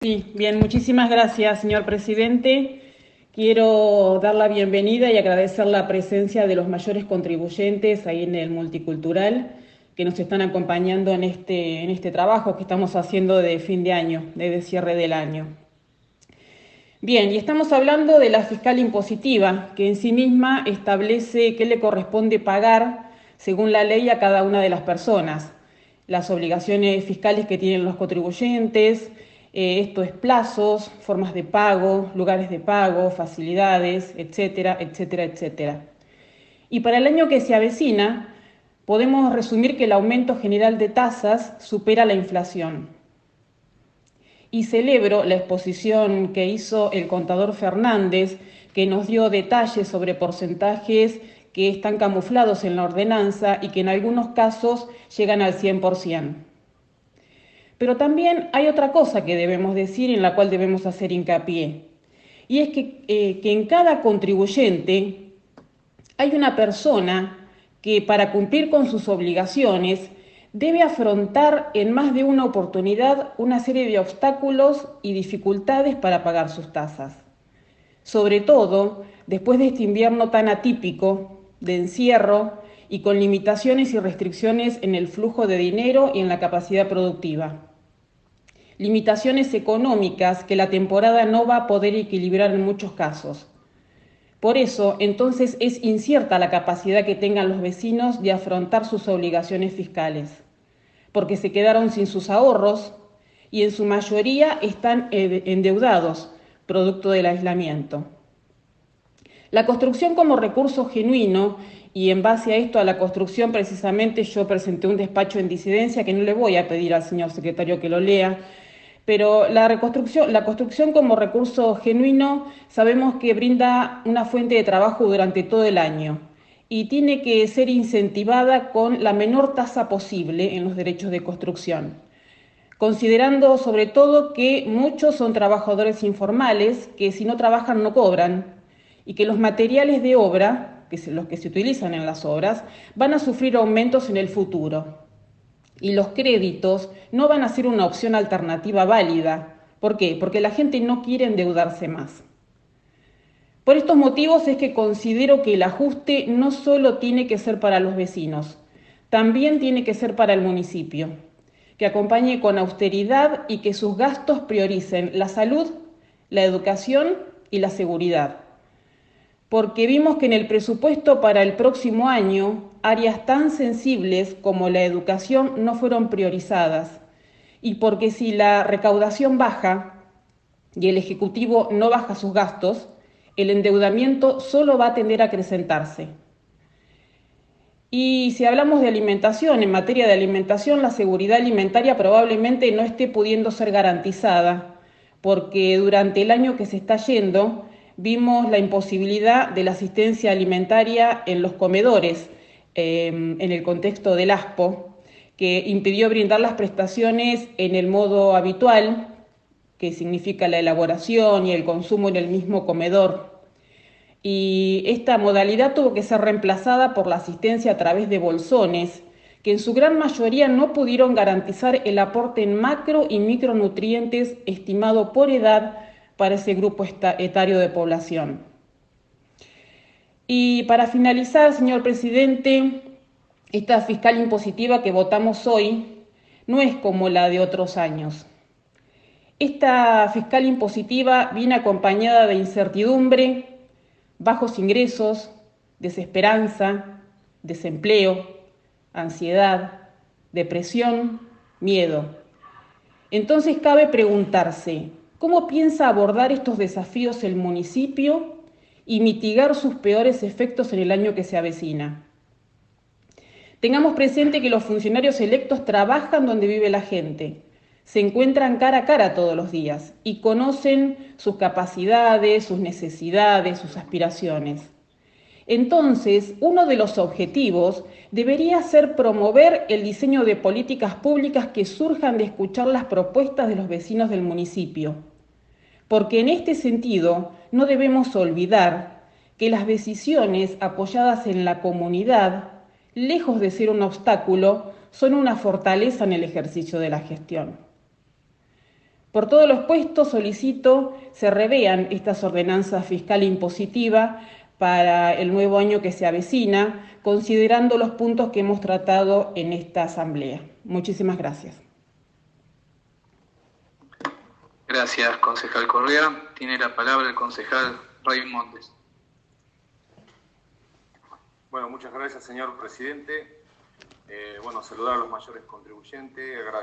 Sí, bien, muchísimas gracias, señor presidente. Quiero dar la bienvenida y agradecer la presencia de los mayores contribuyentes ahí en el multicultural que nos están acompañando en este, en este trabajo que estamos haciendo de fin de año, de cierre del año. Bien, y estamos hablando de la fiscal impositiva, que en sí misma establece qué le corresponde pagar según la ley a cada una de las personas, las obligaciones fiscales que tienen los contribuyentes, eh, esto es plazos, formas de pago, lugares de pago, facilidades, etcétera, etcétera, etcétera. Y para el año que se avecina, podemos resumir que el aumento general de tasas supera la inflación. Y celebro la exposición que hizo el contador Fernández, que nos dio detalles sobre porcentajes que están camuflados en la ordenanza y que en algunos casos llegan al 100%. Pero también hay otra cosa que debemos decir en la cual debemos hacer hincapié, y es que, eh, que en cada contribuyente hay una persona que para cumplir con sus obligaciones debe afrontar en más de una oportunidad una serie de obstáculos y dificultades para pagar sus tasas. Sobre todo después de este invierno tan atípico de encierro y con limitaciones y restricciones en el flujo de dinero y en la capacidad productiva limitaciones económicas que la temporada no va a poder equilibrar en muchos casos. Por eso, entonces, es incierta la capacidad que tengan los vecinos de afrontar sus obligaciones fiscales, porque se quedaron sin sus ahorros y en su mayoría están endeudados, producto del aislamiento. La construcción como recurso genuino, y en base a esto, a la construcción, precisamente yo presenté un despacho en disidencia que no le voy a pedir al señor secretario que lo lea, pero la reconstrucción, la construcción como recurso genuino sabemos que brinda una fuente de trabajo durante todo el año y tiene que ser incentivada con la menor tasa posible en los derechos de construcción, considerando sobre todo que muchos son trabajadores informales que si no trabajan no cobran y que los materiales de obra, que son los que se utilizan en las obras, van a sufrir aumentos en el futuro y los créditos no van a ser una opción alternativa válida. ¿Por qué? Porque la gente no quiere endeudarse más. Por estos motivos es que considero que el ajuste no solo tiene que ser para los vecinos, también tiene que ser para el municipio, que acompañe con austeridad y que sus gastos prioricen la salud, la educación y la seguridad porque vimos que en el presupuesto para el próximo año áreas tan sensibles como la educación no fueron priorizadas y porque si la recaudación baja y el Ejecutivo no baja sus gastos, el endeudamiento solo va a tender a acrecentarse. Y si hablamos de alimentación, en materia de alimentación, la seguridad alimentaria probablemente no esté pudiendo ser garantizada, porque durante el año que se está yendo, vimos la imposibilidad de la asistencia alimentaria en los comedores em, en el contexto del ASPO, que impidió brindar las prestaciones en el modo habitual, que significa la elaboración y el consumo en el mismo comedor. Y esta modalidad tuvo que ser reemplazada por la asistencia a través de bolsones, que en su gran mayoría no pudieron garantizar el aporte en macro y micronutrientes estimado por edad para ese grupo etario de población. Y para finalizar, señor presidente, esta fiscal impositiva que votamos hoy no es como la de otros años. Esta fiscal impositiva viene acompañada de incertidumbre, bajos ingresos, desesperanza, desempleo, ansiedad, depresión, miedo. Entonces cabe preguntarse, ¿Cómo piensa abordar estos desafíos el municipio y mitigar sus peores efectos en el año que se avecina? Tengamos presente que los funcionarios electos trabajan donde vive la gente, se encuentran cara a cara todos los días y conocen sus capacidades, sus necesidades, sus aspiraciones. Entonces, uno de los objetivos debería ser promover el diseño de políticas públicas que surjan de escuchar las propuestas de los vecinos del municipio. Porque en este sentido no debemos olvidar que las decisiones apoyadas en la comunidad, lejos de ser un obstáculo, son una fortaleza en el ejercicio de la gestión. Por todos los puestos solicito se revean estas ordenanzas fiscal impositiva para el nuevo año que se avecina, considerando los puntos que hemos tratado en esta asamblea. Muchísimas gracias. Gracias, concejal Correa. Tiene la palabra el concejal Montes. Bueno, muchas gracias, señor presidente. Eh, bueno, saludar a los mayores contribuyentes, agradecer.